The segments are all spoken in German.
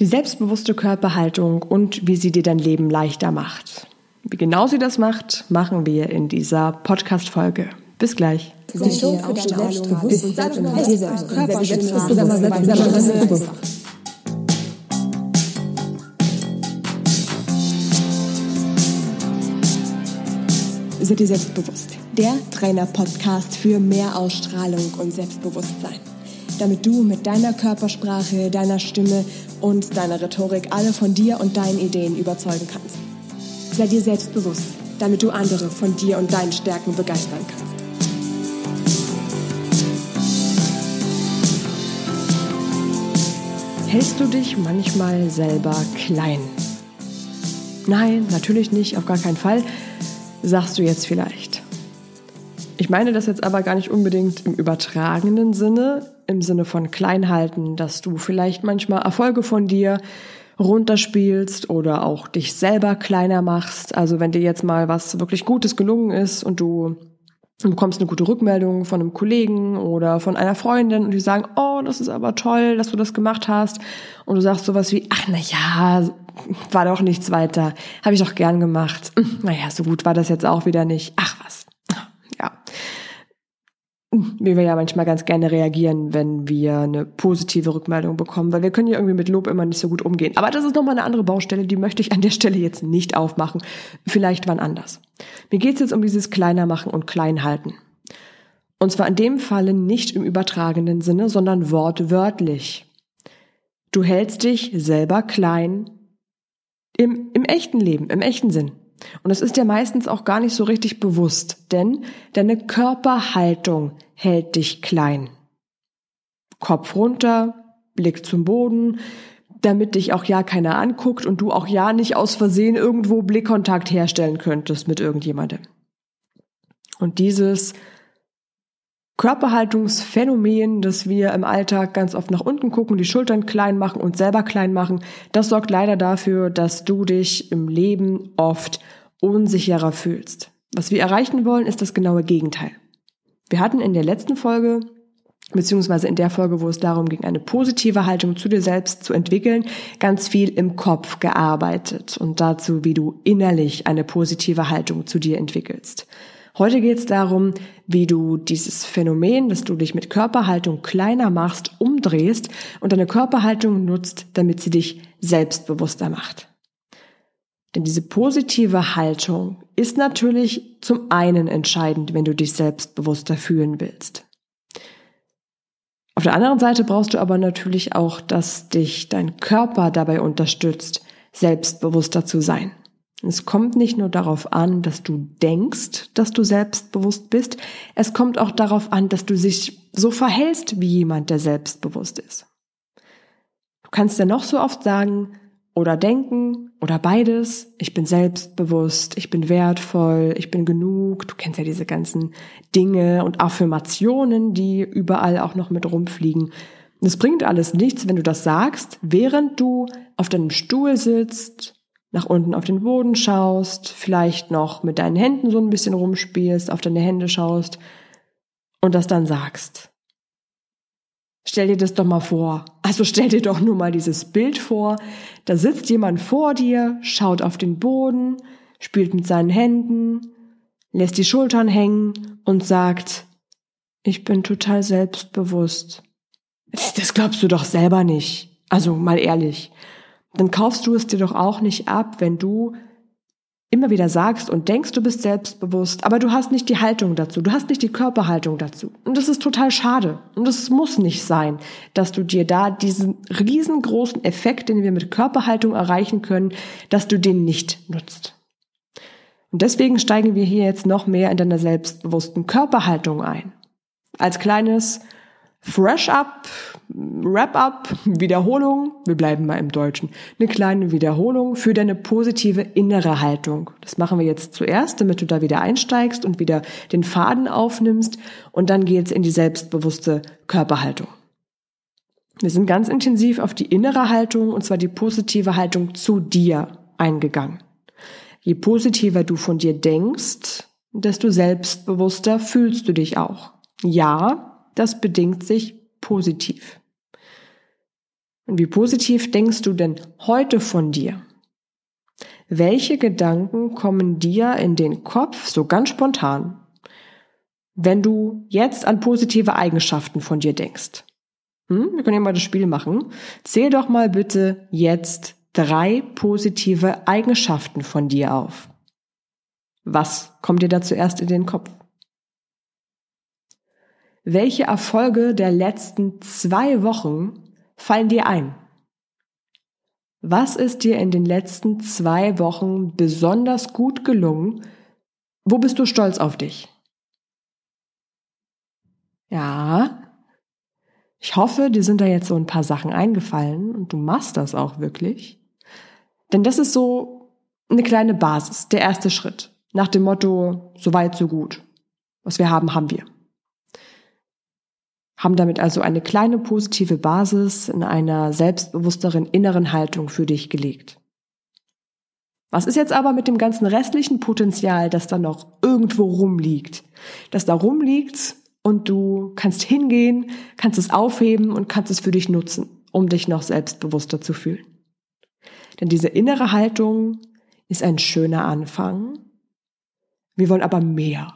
Die selbstbewusste Körperhaltung und wie sie dir dein Leben leichter macht. Wie genau sie das macht, machen wir in dieser Podcast-Folge. Bis gleich. Seid ihr selbstbewusst? Der Trainer-Podcast für mehr Ausstrahlung und Selbstbewusstsein damit du mit deiner Körpersprache, deiner Stimme und deiner Rhetorik alle von dir und deinen Ideen überzeugen kannst. Sei dir selbstbewusst, damit du andere von dir und deinen Stärken begeistern kannst. Hältst du dich manchmal selber klein? Nein, natürlich nicht, auf gar keinen Fall, sagst du jetzt vielleicht. Ich meine das jetzt aber gar nicht unbedingt im übertragenen Sinne, im Sinne von Kleinhalten, dass du vielleicht manchmal Erfolge von dir runterspielst oder auch dich selber kleiner machst. Also wenn dir jetzt mal was wirklich Gutes gelungen ist und du bekommst eine gute Rückmeldung von einem Kollegen oder von einer Freundin und die sagen, oh, das ist aber toll, dass du das gemacht hast. Und du sagst sowas wie, ach, na ja, war doch nichts weiter. Habe ich doch gern gemacht. Naja, so gut war das jetzt auch wieder nicht. Ach was wie wir ja manchmal ganz gerne reagieren, wenn wir eine positive Rückmeldung bekommen, weil wir können ja irgendwie mit Lob immer nicht so gut umgehen. Aber das ist nochmal eine andere Baustelle, die möchte ich an der Stelle jetzt nicht aufmachen. Vielleicht wann anders. Mir geht es jetzt um dieses Kleiner machen und Kleinhalten. Und zwar in dem Falle nicht im übertragenen Sinne, sondern wortwörtlich. Du hältst dich selber klein im, im echten Leben, im echten Sinn. Und es ist dir meistens auch gar nicht so richtig bewusst, denn deine Körperhaltung hält dich klein. Kopf runter, Blick zum Boden, damit dich auch ja keiner anguckt und du auch ja nicht aus Versehen irgendwo Blickkontakt herstellen könntest mit irgendjemandem. Und dieses Körperhaltungsphänomen, dass wir im Alltag ganz oft nach unten gucken, die Schultern klein machen und selber klein machen, das sorgt leider dafür, dass du dich im Leben oft unsicherer fühlst. Was wir erreichen wollen, ist das genaue Gegenteil. Wir hatten in der letzten Folge, beziehungsweise in der Folge, wo es darum ging, eine positive Haltung zu dir selbst zu entwickeln, ganz viel im Kopf gearbeitet und dazu, wie du innerlich eine positive Haltung zu dir entwickelst. Heute geht es darum, wie du dieses Phänomen, dass du dich mit Körperhaltung kleiner machst, umdrehst und deine Körperhaltung nutzt, damit sie dich selbstbewusster macht. Denn diese positive Haltung ist natürlich zum einen entscheidend, wenn du dich selbstbewusster fühlen willst. Auf der anderen Seite brauchst du aber natürlich auch, dass dich dein Körper dabei unterstützt, selbstbewusster zu sein. Es kommt nicht nur darauf an, dass du denkst, dass du selbstbewusst bist, es kommt auch darauf an, dass du dich so verhältst wie jemand, der selbstbewusst ist. Du kannst ja noch so oft sagen oder denken oder beides, ich bin selbstbewusst, ich bin wertvoll, ich bin genug, du kennst ja diese ganzen Dinge und Affirmationen, die überall auch noch mit rumfliegen. Es bringt alles nichts, wenn du das sagst, während du auf deinem Stuhl sitzt nach unten auf den Boden schaust, vielleicht noch mit deinen Händen so ein bisschen rumspielst, auf deine Hände schaust und das dann sagst. Stell dir das doch mal vor. Also stell dir doch nur mal dieses Bild vor. Da sitzt jemand vor dir, schaut auf den Boden, spielt mit seinen Händen, lässt die Schultern hängen und sagt, ich bin total selbstbewusst. Das glaubst du doch selber nicht. Also mal ehrlich dann kaufst du es dir doch auch nicht ab, wenn du immer wieder sagst und denkst, du bist selbstbewusst, aber du hast nicht die Haltung dazu, du hast nicht die Körperhaltung dazu. Und das ist total schade. Und es muss nicht sein, dass du dir da diesen riesengroßen Effekt, den wir mit Körperhaltung erreichen können, dass du den nicht nutzt. Und deswegen steigen wir hier jetzt noch mehr in deiner selbstbewussten Körperhaltung ein. Als kleines Fresh Up, Wrap Up, Wiederholung, wir bleiben mal im Deutschen, eine kleine Wiederholung für deine positive innere Haltung. Das machen wir jetzt zuerst, damit du da wieder einsteigst und wieder den Faden aufnimmst und dann geht's in die selbstbewusste Körperhaltung. Wir sind ganz intensiv auf die innere Haltung und zwar die positive Haltung zu dir eingegangen. Je positiver du von dir denkst, desto selbstbewusster fühlst du dich auch. Ja, das bedingt sich positiv. Und wie positiv denkst du denn heute von dir? Welche Gedanken kommen dir in den Kopf so ganz spontan, wenn du jetzt an positive Eigenschaften von dir denkst? Hm? Wir können ja mal das Spiel machen. Zähl doch mal bitte jetzt drei positive Eigenschaften von dir auf. Was kommt dir da zuerst in den Kopf? Welche Erfolge der letzten zwei Wochen fallen dir ein? Was ist dir in den letzten zwei Wochen besonders gut gelungen? Wo bist du stolz auf dich? Ja, ich hoffe, dir sind da jetzt so ein paar Sachen eingefallen und du machst das auch wirklich. Denn das ist so eine kleine Basis, der erste Schritt. Nach dem Motto, so weit, so gut. Was wir haben, haben wir haben damit also eine kleine positive Basis in einer selbstbewussteren inneren Haltung für dich gelegt. Was ist jetzt aber mit dem ganzen restlichen Potenzial, das da noch irgendwo rumliegt? Das da rumliegt und du kannst hingehen, kannst es aufheben und kannst es für dich nutzen, um dich noch selbstbewusster zu fühlen. Denn diese innere Haltung ist ein schöner Anfang. Wir wollen aber mehr.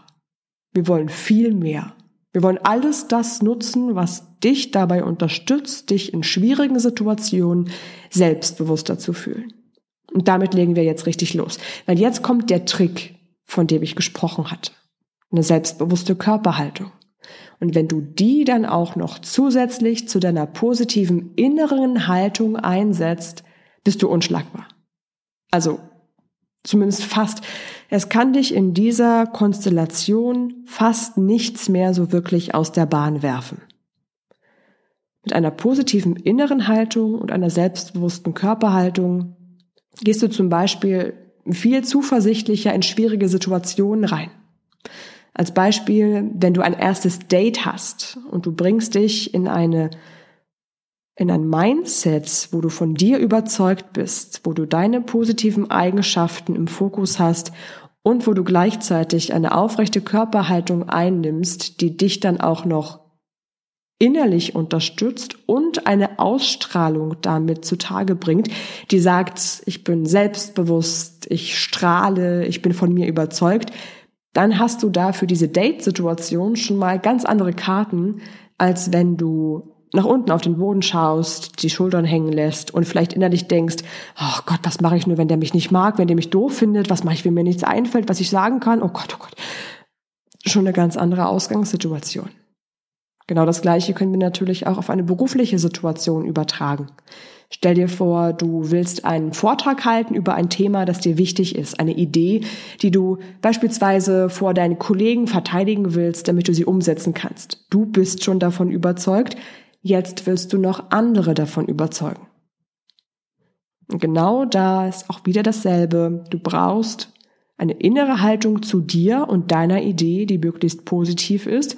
Wir wollen viel mehr. Wir wollen alles das nutzen, was dich dabei unterstützt, dich in schwierigen Situationen selbstbewusster zu fühlen. Und damit legen wir jetzt richtig los. Weil jetzt kommt der Trick, von dem ich gesprochen hatte. Eine selbstbewusste Körperhaltung. Und wenn du die dann auch noch zusätzlich zu deiner positiven inneren Haltung einsetzt, bist du unschlagbar. Also zumindest fast. Es kann dich in dieser Konstellation fast nichts mehr so wirklich aus der Bahn werfen. Mit einer positiven inneren Haltung und einer selbstbewussten Körperhaltung gehst du zum Beispiel viel zuversichtlicher in schwierige Situationen rein. Als Beispiel, wenn du ein erstes Date hast und du bringst dich in eine in ein Mindset, wo du von dir überzeugt bist, wo du deine positiven Eigenschaften im Fokus hast und wo du gleichzeitig eine aufrechte Körperhaltung einnimmst, die dich dann auch noch innerlich unterstützt und eine Ausstrahlung damit zutage bringt, die sagt, ich bin selbstbewusst, ich strahle, ich bin von mir überzeugt, dann hast du da für diese Date-Situation schon mal ganz andere Karten, als wenn du nach unten auf den Boden schaust, die Schultern hängen lässt und vielleicht innerlich denkst, oh Gott, was mache ich nur, wenn der mich nicht mag, wenn der mich doof findet, was mache ich, wenn mir nichts einfällt, was ich sagen kann, oh Gott, oh Gott. Schon eine ganz andere Ausgangssituation. Genau das Gleiche können wir natürlich auch auf eine berufliche Situation übertragen. Stell dir vor, du willst einen Vortrag halten über ein Thema, das dir wichtig ist, eine Idee, die du beispielsweise vor deinen Kollegen verteidigen willst, damit du sie umsetzen kannst. Du bist schon davon überzeugt, Jetzt willst du noch andere davon überzeugen. Und genau da ist auch wieder dasselbe. Du brauchst eine innere Haltung zu dir und deiner Idee, die möglichst positiv ist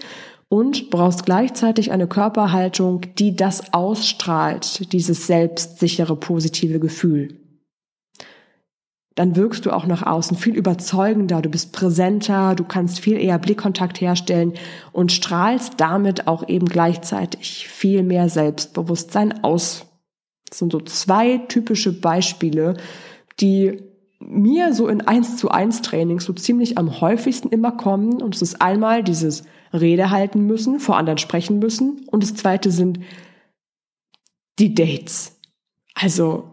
und brauchst gleichzeitig eine Körperhaltung, die das ausstrahlt, dieses selbstsichere, positive Gefühl dann wirkst du auch nach außen viel überzeugender, du bist präsenter, du kannst viel eher Blickkontakt herstellen und strahlst damit auch eben gleichzeitig viel mehr Selbstbewusstsein aus. Das sind so zwei typische Beispiele, die mir so in eins zu eins Trainings so ziemlich am häufigsten immer kommen. Und es ist einmal dieses Rede halten müssen, vor anderen sprechen müssen. Und das zweite sind die Dates. Also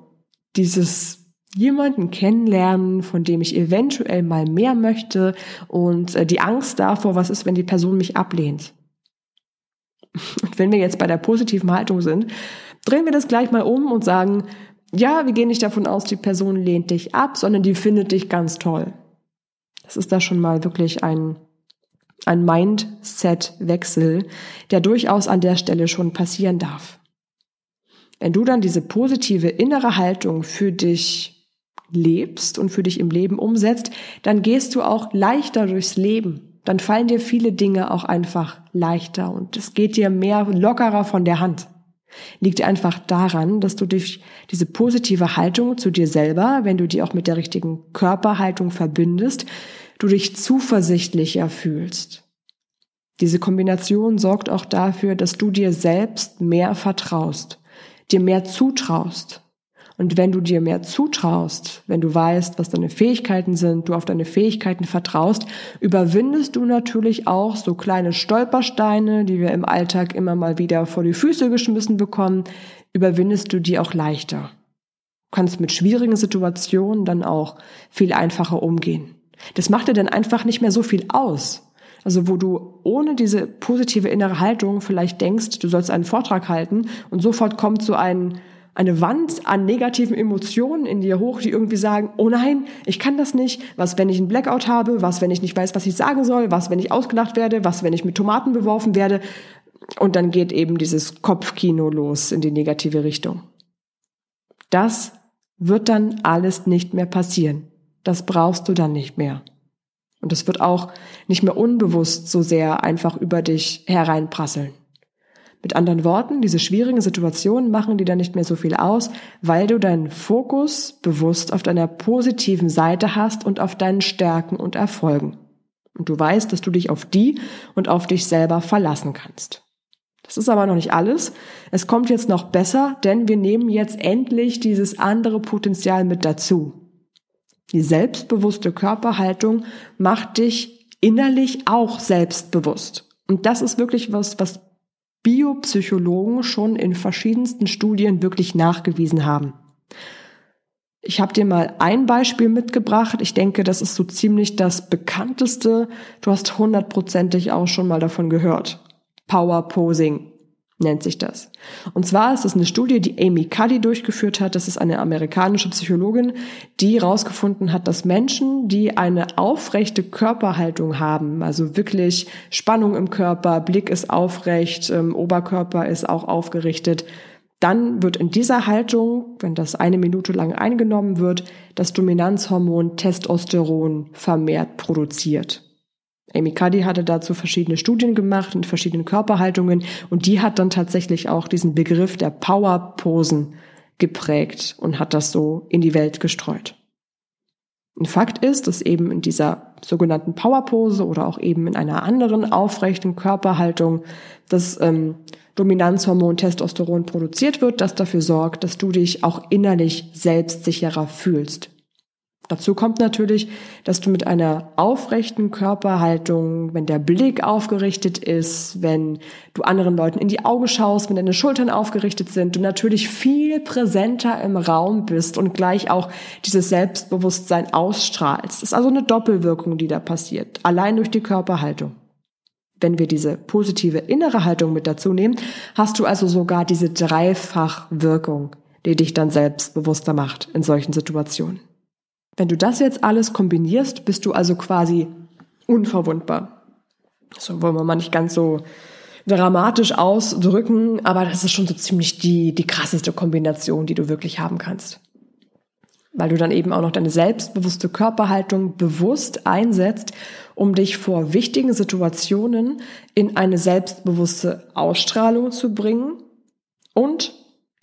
dieses jemanden kennenlernen, von dem ich eventuell mal mehr möchte und äh, die Angst davor, was ist, wenn die Person mich ablehnt. Und wenn wir jetzt bei der positiven Haltung sind, drehen wir das gleich mal um und sagen, ja, wir gehen nicht davon aus, die Person lehnt dich ab, sondern die findet dich ganz toll. Das ist da schon mal wirklich ein, ein Mindset-Wechsel, der durchaus an der Stelle schon passieren darf. Wenn du dann diese positive innere Haltung für dich lebst und für dich im Leben umsetzt, dann gehst du auch leichter durchs Leben. Dann fallen dir viele Dinge auch einfach leichter und es geht dir mehr lockerer von der Hand. Liegt einfach daran, dass du durch diese positive Haltung zu dir selber, wenn du die auch mit der richtigen Körperhaltung verbindest, du dich zuversichtlicher fühlst. Diese Kombination sorgt auch dafür, dass du dir selbst mehr vertraust dir mehr zutraust. Und wenn du dir mehr zutraust, wenn du weißt, was deine Fähigkeiten sind, du auf deine Fähigkeiten vertraust, überwindest du natürlich auch so kleine Stolpersteine, die wir im Alltag immer mal wieder vor die Füße geschmissen bekommen, überwindest du die auch leichter. Du kannst mit schwierigen Situationen dann auch viel einfacher umgehen. Das macht dir dann einfach nicht mehr so viel aus. Also wo du ohne diese positive innere Haltung vielleicht denkst, du sollst einen Vortrag halten und sofort kommt so ein, eine Wand an negativen Emotionen in dir hoch, die irgendwie sagen, oh nein, ich kann das nicht. Was, wenn ich einen Blackout habe? Was, wenn ich nicht weiß, was ich sagen soll? Was, wenn ich ausgelacht werde? Was, wenn ich mit Tomaten beworfen werde? Und dann geht eben dieses Kopfkino los in die negative Richtung. Das wird dann alles nicht mehr passieren. Das brauchst du dann nicht mehr. Und es wird auch nicht mehr unbewusst so sehr einfach über dich hereinprasseln. Mit anderen Worten, diese schwierigen Situationen machen dir dann nicht mehr so viel aus, weil du deinen Fokus bewusst auf deiner positiven Seite hast und auf deinen Stärken und Erfolgen. Und du weißt, dass du dich auf die und auf dich selber verlassen kannst. Das ist aber noch nicht alles. Es kommt jetzt noch besser, denn wir nehmen jetzt endlich dieses andere Potenzial mit dazu. Die selbstbewusste Körperhaltung macht dich innerlich auch selbstbewusst. Und das ist wirklich was, was Biopsychologen schon in verschiedensten Studien wirklich nachgewiesen haben. Ich habe dir mal ein Beispiel mitgebracht. Ich denke, das ist so ziemlich das bekannteste. Du hast hundertprozentig auch schon mal davon gehört. Power Posing nennt sich das. Und zwar ist es eine Studie, die Amy Cuddy durchgeführt hat. Das ist eine amerikanische Psychologin, die herausgefunden hat, dass Menschen, die eine aufrechte Körperhaltung haben, also wirklich Spannung im Körper, Blick ist aufrecht, ähm, Oberkörper ist auch aufgerichtet, dann wird in dieser Haltung, wenn das eine Minute lang eingenommen wird, das Dominanzhormon Testosteron vermehrt produziert. Amy Cuddy hatte dazu verschiedene Studien gemacht in verschiedenen Körperhaltungen und die hat dann tatsächlich auch diesen Begriff der Powerposen geprägt und hat das so in die Welt gestreut. Ein Fakt ist, dass eben in dieser sogenannten Powerpose oder auch eben in einer anderen aufrechten Körperhaltung das ähm, Dominanzhormon Testosteron produziert wird, das dafür sorgt, dass du dich auch innerlich selbstsicherer fühlst. Dazu kommt natürlich, dass du mit einer aufrechten Körperhaltung, wenn der Blick aufgerichtet ist, wenn du anderen Leuten in die Augen schaust, wenn deine Schultern aufgerichtet sind, du natürlich viel präsenter im Raum bist und gleich auch dieses Selbstbewusstsein ausstrahlst. Das ist also eine Doppelwirkung, die da passiert, allein durch die Körperhaltung. Wenn wir diese positive innere Haltung mit dazu nehmen, hast du also sogar diese Dreifachwirkung, die dich dann selbstbewusster macht in solchen Situationen. Wenn du das jetzt alles kombinierst, bist du also quasi unverwundbar. So wollen wir mal nicht ganz so dramatisch ausdrücken, aber das ist schon so ziemlich die, die krasseste Kombination, die du wirklich haben kannst. Weil du dann eben auch noch deine selbstbewusste Körperhaltung bewusst einsetzt, um dich vor wichtigen Situationen in eine selbstbewusste Ausstrahlung zu bringen und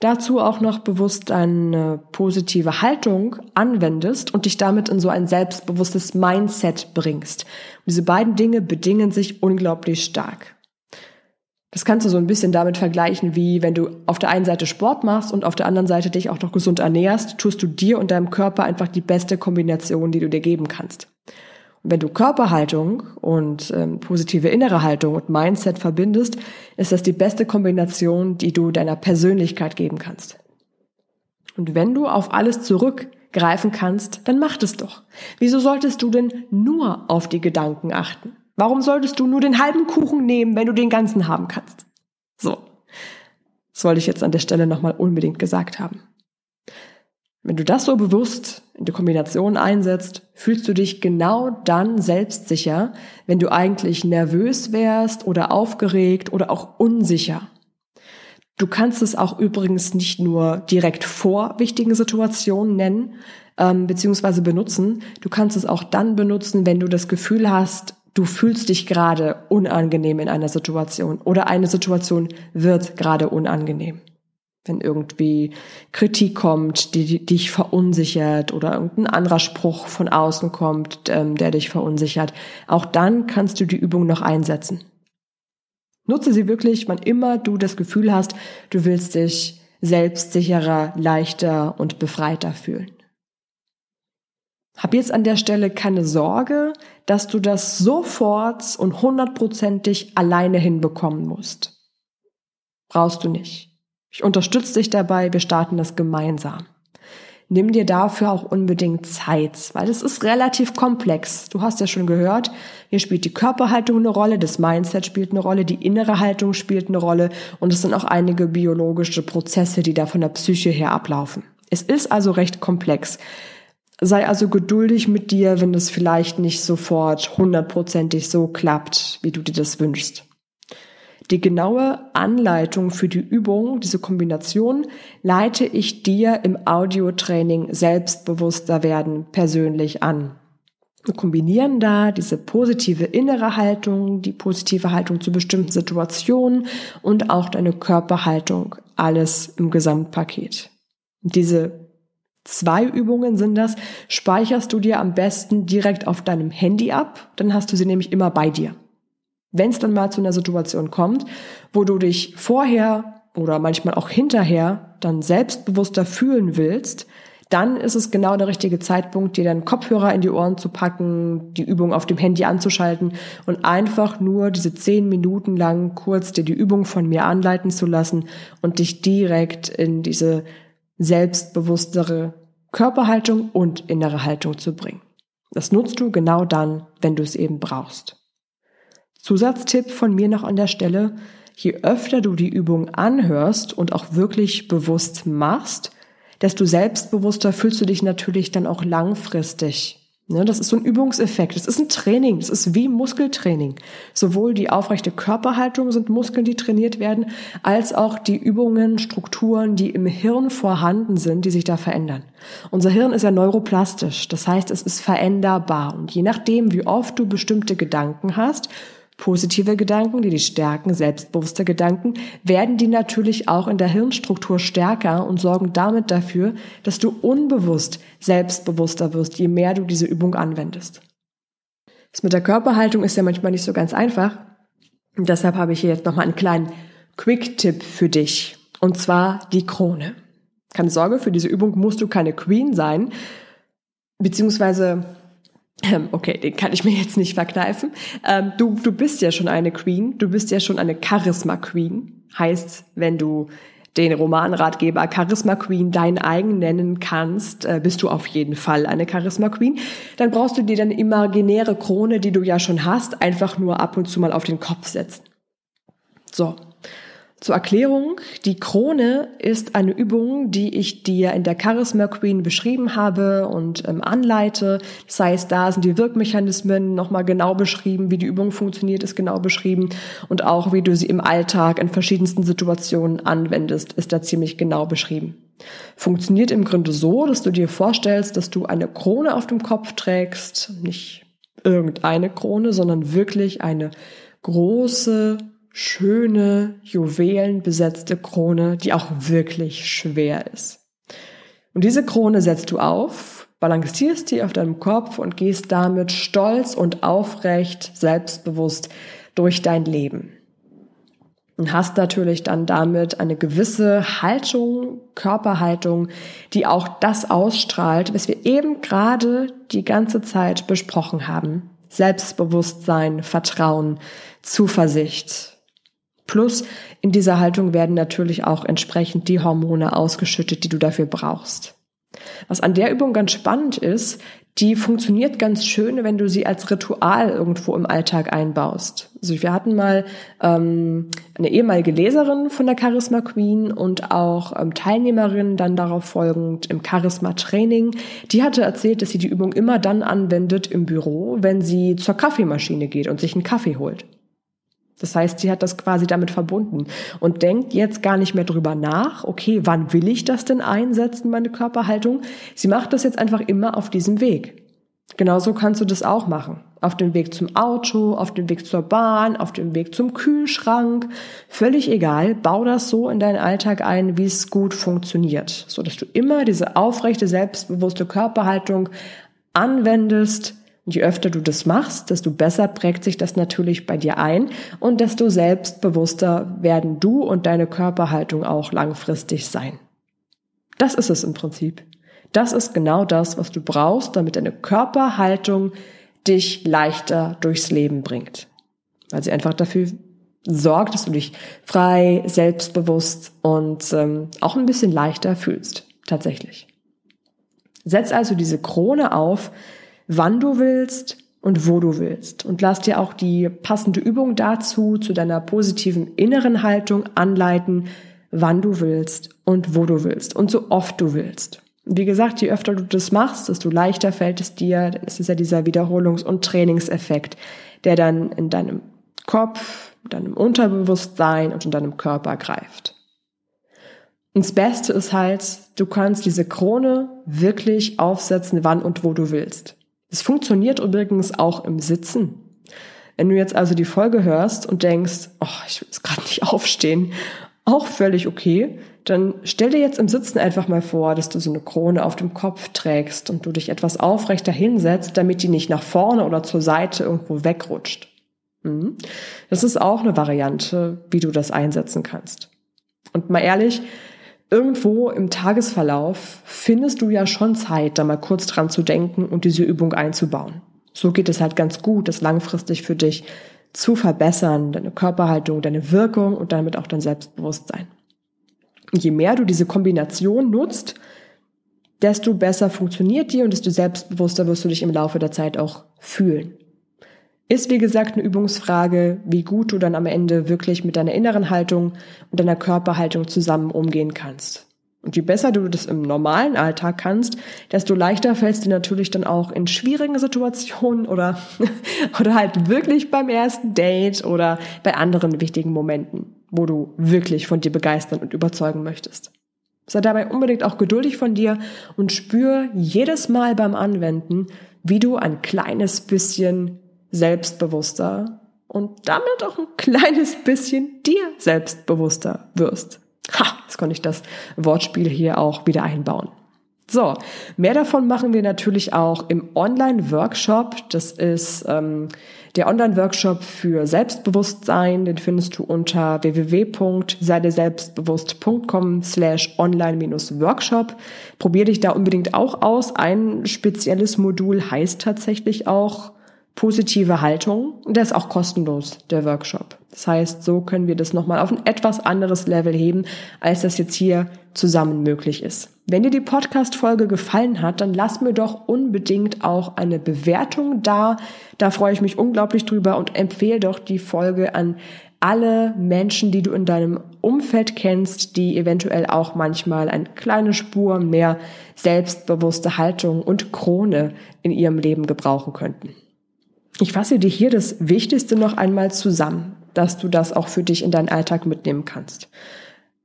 dazu auch noch bewusst eine positive Haltung anwendest und dich damit in so ein selbstbewusstes Mindset bringst. Und diese beiden Dinge bedingen sich unglaublich stark. Das kannst du so ein bisschen damit vergleichen, wie wenn du auf der einen Seite Sport machst und auf der anderen Seite dich auch noch gesund ernährst, tust du dir und deinem Körper einfach die beste Kombination, die du dir geben kannst. Wenn du Körperhaltung und ähm, positive innere Haltung und Mindset verbindest, ist das die beste Kombination, die du deiner Persönlichkeit geben kannst. Und wenn du auf alles zurückgreifen kannst, dann mach es doch. Wieso solltest du denn nur auf die Gedanken achten? Warum solltest du nur den halben Kuchen nehmen, wenn du den ganzen haben kannst? So. Das wollte ich jetzt an der Stelle nochmal unbedingt gesagt haben. Wenn du das so bewusst in die Kombination einsetzt, fühlst du dich genau dann selbstsicher, wenn du eigentlich nervös wärst oder aufgeregt oder auch unsicher. Du kannst es auch übrigens nicht nur direkt vor wichtigen Situationen nennen ähm, bzw. benutzen. Du kannst es auch dann benutzen, wenn du das Gefühl hast, du fühlst dich gerade unangenehm in einer Situation oder eine Situation wird gerade unangenehm wenn irgendwie Kritik kommt, die, die dich verunsichert oder irgendein anderer Spruch von außen kommt, ähm, der dich verunsichert, auch dann kannst du die Übung noch einsetzen. Nutze sie wirklich, wann immer du das Gefühl hast, du willst dich selbstsicherer, leichter und befreiter fühlen. Hab jetzt an der Stelle keine Sorge, dass du das sofort und hundertprozentig alleine hinbekommen musst. Brauchst du nicht. Ich unterstütze dich dabei, wir starten das gemeinsam. Nimm dir dafür auch unbedingt Zeit, weil es ist relativ komplex. Du hast ja schon gehört, hier spielt die Körperhaltung eine Rolle, das Mindset spielt eine Rolle, die innere Haltung spielt eine Rolle und es sind auch einige biologische Prozesse, die da von der Psyche her ablaufen. Es ist also recht komplex. Sei also geduldig mit dir, wenn es vielleicht nicht sofort hundertprozentig so klappt, wie du dir das wünschst. Die genaue Anleitung für die Übung, diese Kombination, leite ich dir im Audiotraining Selbstbewusster werden persönlich an. Wir kombinieren da diese positive innere Haltung, die positive Haltung zu bestimmten Situationen und auch deine Körperhaltung, alles im Gesamtpaket. Diese zwei Übungen sind das, speicherst du dir am besten direkt auf deinem Handy ab, dann hast du sie nämlich immer bei dir. Wenn es dann mal zu einer Situation kommt, wo du dich vorher oder manchmal auch hinterher dann selbstbewusster fühlen willst, dann ist es genau der richtige Zeitpunkt, dir deinen Kopfhörer in die Ohren zu packen, die Übung auf dem Handy anzuschalten und einfach nur diese zehn Minuten lang kurz dir die Übung von mir anleiten zu lassen und dich direkt in diese selbstbewusstere Körperhaltung und innere Haltung zu bringen. Das nutzt du genau dann, wenn du es eben brauchst. Zusatztipp von mir noch an der Stelle, je öfter du die Übung anhörst und auch wirklich bewusst machst, desto selbstbewusster fühlst du dich natürlich dann auch langfristig. Ne, das ist so ein Übungseffekt. Das ist ein Training. Das ist wie Muskeltraining. Sowohl die aufrechte Körperhaltung sind Muskeln, die trainiert werden, als auch die Übungen, Strukturen, die im Hirn vorhanden sind, die sich da verändern. Unser Hirn ist ja neuroplastisch. Das heißt, es ist veränderbar. Und je nachdem, wie oft du bestimmte Gedanken hast, Positive Gedanken, die die stärken, selbstbewusste Gedanken, werden die natürlich auch in der Hirnstruktur stärker und sorgen damit dafür, dass du unbewusst selbstbewusster wirst, je mehr du diese Übung anwendest. Das mit der Körperhaltung ist ja manchmal nicht so ganz einfach. Und deshalb habe ich hier jetzt nochmal einen kleinen Quick-Tipp für dich. Und zwar die Krone. Keine Sorge, für diese Übung musst du keine Queen sein. Beziehungsweise okay, den kann ich mir jetzt nicht verkneifen. Ähm, du, du bist ja schon eine Queen, du bist ja schon eine Charisma-Queen. Heißt, wenn du den Romanratgeber Charisma Queen dein eigen nennen kannst, äh, bist du auf jeden Fall eine Charisma Queen. Dann brauchst du dir deine imaginäre Krone, die du ja schon hast, einfach nur ab und zu mal auf den Kopf setzen. So, zur Erklärung, die Krone ist eine Übung, die ich dir in der Charisma Queen beschrieben habe und ähm, anleite. Das heißt, da sind die Wirkmechanismen nochmal genau beschrieben, wie die Übung funktioniert, ist genau beschrieben und auch wie du sie im Alltag in verschiedensten Situationen anwendest, ist da ziemlich genau beschrieben. Funktioniert im Grunde so, dass du dir vorstellst, dass du eine Krone auf dem Kopf trägst, nicht irgendeine Krone, sondern wirklich eine große schöne, juwelenbesetzte Krone, die auch wirklich schwer ist. Und diese Krone setzt du auf, balancierst die auf deinem Kopf und gehst damit stolz und aufrecht, selbstbewusst durch dein Leben. Und hast natürlich dann damit eine gewisse Haltung, Körperhaltung, die auch das ausstrahlt, was wir eben gerade die ganze Zeit besprochen haben. Selbstbewusstsein, Vertrauen, Zuversicht, Plus in dieser Haltung werden natürlich auch entsprechend die Hormone ausgeschüttet, die du dafür brauchst. Was an der Übung ganz spannend ist, die funktioniert ganz schön, wenn du sie als Ritual irgendwo im Alltag einbaust. Also wir hatten mal ähm, eine ehemalige Leserin von der Charisma Queen und auch ähm, Teilnehmerin dann darauf folgend im Charisma Training. Die hatte erzählt, dass sie die Übung immer dann anwendet im Büro, wenn sie zur Kaffeemaschine geht und sich einen Kaffee holt. Das heißt, sie hat das quasi damit verbunden und denkt jetzt gar nicht mehr drüber nach, okay, wann will ich das denn einsetzen, meine Körperhaltung? Sie macht das jetzt einfach immer auf diesem Weg. Genauso kannst du das auch machen. Auf dem Weg zum Auto, auf dem Weg zur Bahn, auf dem Weg zum Kühlschrank. Völlig egal. Bau das so in deinen Alltag ein, wie es gut funktioniert. So dass du immer diese aufrechte, selbstbewusste Körperhaltung anwendest Und je öfter du das machst, desto besser prägt sich das natürlich bei dir ein und desto selbstbewusster werden du und deine Körperhaltung auch langfristig sein. Das ist es im Prinzip. Das ist genau das, was du brauchst, damit deine Körperhaltung dich leichter durchs Leben bringt. Weil sie einfach dafür sorgt, dass du dich frei, selbstbewusst und ähm, auch ein bisschen leichter fühlst. Tatsächlich. Setz also diese Krone auf, wann du willst und wo du willst. Und lass dir auch die passende Übung dazu, zu deiner positiven inneren Haltung anleiten, wann du willst und wo du willst und so oft du willst. Wie gesagt, je öfter du das machst, desto leichter fällt es dir. Dann ist es ja dieser Wiederholungs- und Trainingseffekt, der dann in deinem Kopf, in deinem Unterbewusstsein und in deinem Körper greift. Und das Beste ist halt, du kannst diese Krone wirklich aufsetzen, wann und wo du willst. Es funktioniert übrigens auch im Sitzen. Wenn du jetzt also die Folge hörst und denkst, oh, ich will jetzt gerade nicht aufstehen, auch völlig okay, dann stell dir jetzt im Sitzen einfach mal vor, dass du so eine Krone auf dem Kopf trägst und du dich etwas aufrechter hinsetzt, damit die nicht nach vorne oder zur Seite irgendwo wegrutscht. Mhm. Das ist auch eine Variante, wie du das einsetzen kannst. Und mal ehrlich, irgendwo im Tagesverlauf findest du ja schon Zeit, da mal kurz dran zu denken und diese Übung einzubauen. So geht es halt ganz gut, das langfristig für dich zu verbessern, deine Körperhaltung, deine Wirkung und damit auch dein Selbstbewusstsein. je mehr du diese Kombination nutzt, desto besser funktioniert die und desto selbstbewusster wirst du dich im Laufe der Zeit auch fühlen. Ist wie gesagt eine Übungsfrage, wie gut du dann am Ende wirklich mit deiner inneren Haltung und deiner Körperhaltung zusammen umgehen kannst. Und je besser du das im normalen Alltag kannst, desto leichter fällst du natürlich dann auch in schwierigen Situationen oder, oder halt wirklich beim ersten Date oder bei anderen wichtigen Momenten, wo du wirklich von dir begeistern und überzeugen möchtest. Sei dabei unbedingt auch geduldig von dir und spür jedes Mal beim Anwenden, wie du ein kleines bisschen selbstbewusster und damit auch ein kleines bisschen dir selbstbewusster wirst. Ha, jetzt konnte ich das Wortspiel hier auch wieder einbauen. So, mehr davon machen wir natürlich auch im Online-Workshop. Das ist ähm, der Online-Workshop für Selbstbewusstsein. Den findest du unter www.seideselbstbewusst.com slash online-workshop. Probier dich da unbedingt auch aus. Ein spezielles Modul heißt tatsächlich auch positive Haltung. Der ist auch kostenlos, der Workshop. Das heißt, so können wir das nochmal auf ein etwas anderes Level heben, als das jetzt hier zusammen möglich ist. Wenn dir die Podcast-Folge gefallen hat, dann lass mir doch unbedingt auch eine Bewertung da. Da freue ich mich unglaublich drüber und empfehle doch die Folge an alle Menschen, die du in deinem Umfeld kennst, die eventuell auch manchmal eine kleine Spur mehr selbstbewusste Haltung und Krone in ihrem Leben gebrauchen könnten. Ich fasse dir hier das Wichtigste noch einmal zusammen, dass du das auch für dich in deinen Alltag mitnehmen kannst.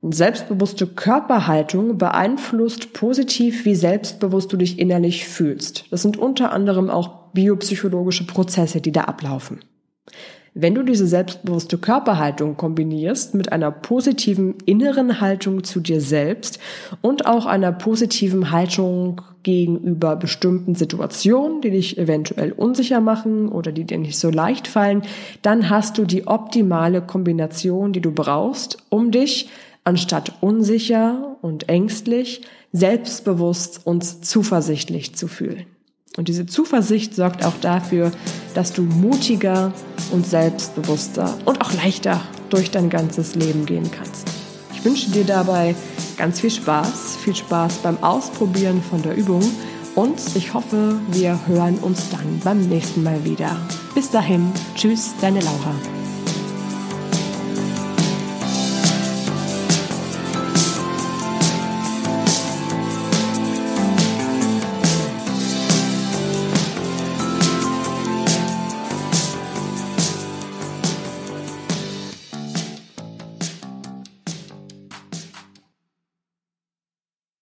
Selbstbewusste Körperhaltung beeinflusst positiv, wie selbstbewusst du dich innerlich fühlst. Das sind unter anderem auch biopsychologische Prozesse, die da ablaufen. Wenn du diese selbstbewusste Körperhaltung kombinierst mit einer positiven inneren Haltung zu dir selbst und auch einer positiven Haltung gegenüber bestimmten Situationen, die dich eventuell unsicher machen oder die dir nicht so leicht fallen, dann hast du die optimale Kombination, die du brauchst, um dich anstatt unsicher und ängstlich selbstbewusst und zuversichtlich zu fühlen. Und diese Zuversicht sorgt auch dafür, dass du mutiger und selbstbewusster und auch leichter durch dein ganzes Leben gehen kannst. Ich wünsche dir dabei ganz viel Spaß, viel Spaß beim Ausprobieren von der Übung und ich hoffe, wir hören uns dann beim nächsten Mal wieder. Bis dahin, tschüss, deine Laura.